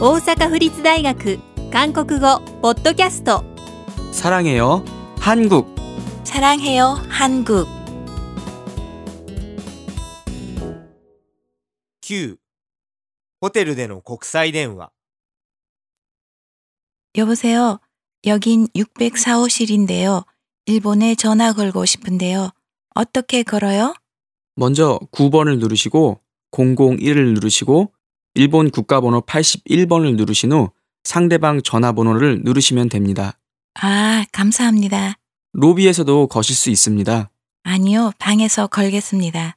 大阪府立大学韓国語ポッドキャスト 사랑해요. 한국. 사랑해요, 한국. 9ホテルでの国際電話 여보세요. 여긴 604호실인데요. 일본에 전화 걸고 싶은데요. 어떻게 걸어요? 먼저 9번을 누르시고 001을 누르시고 일본 국가번호 81번을 누르신 후 상대방 전화번호를 누르시면 됩니다. 아, 감사합니다. 로비에서도 거실 수 있습니다. 아니요, 방에서 걸겠습니다.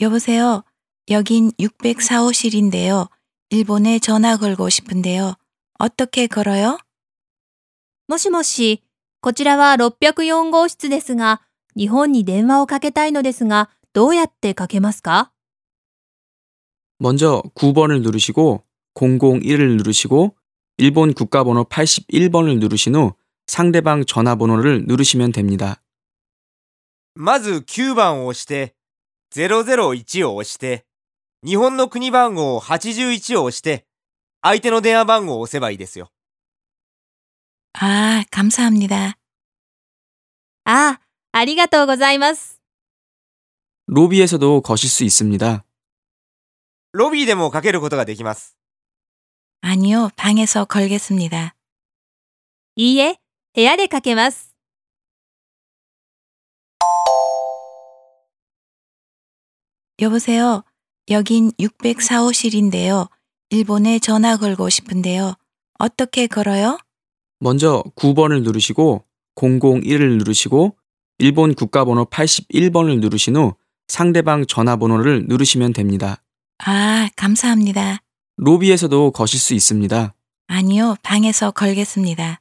여보세요. 여긴 604호실인데요. 일본에 전화 걸고 싶은데요. 어떻게 걸어요? もしもし、こちらは604号室ですが、 日本に電話をかけたいのですが、どうやってかけますか 먼저 9번을 누르시고 001을 누르시고 일본 국가번호 81번을 누르신 후 상대방 전화번호를 누르시면 됩니다. まず9番を押して、001を押して、日本の国番号81を押して、相手の電話番号を押せばいいですよ。 아, 감사합니다. あ あ、ありがとうございます。 로비에서도 거실 수 있습니다. ロビーでもかけることができます。 아니요, 방에서 걸겠습니다. いいえ、部屋でかけます。 여보세요. 여긴 604호실인데요. 일본에 전화 걸고 싶은데요. 어떻게 걸어요? 먼저 9번을 누르시고 001을 누르시고 일본 국가번호 81번을 누르신 후 상대방 전화번호를 누르시면 됩니다. 아, 감사합니다. 로비에서도 거실 수 있습니다. 아니요, 방에서 걸겠습니다.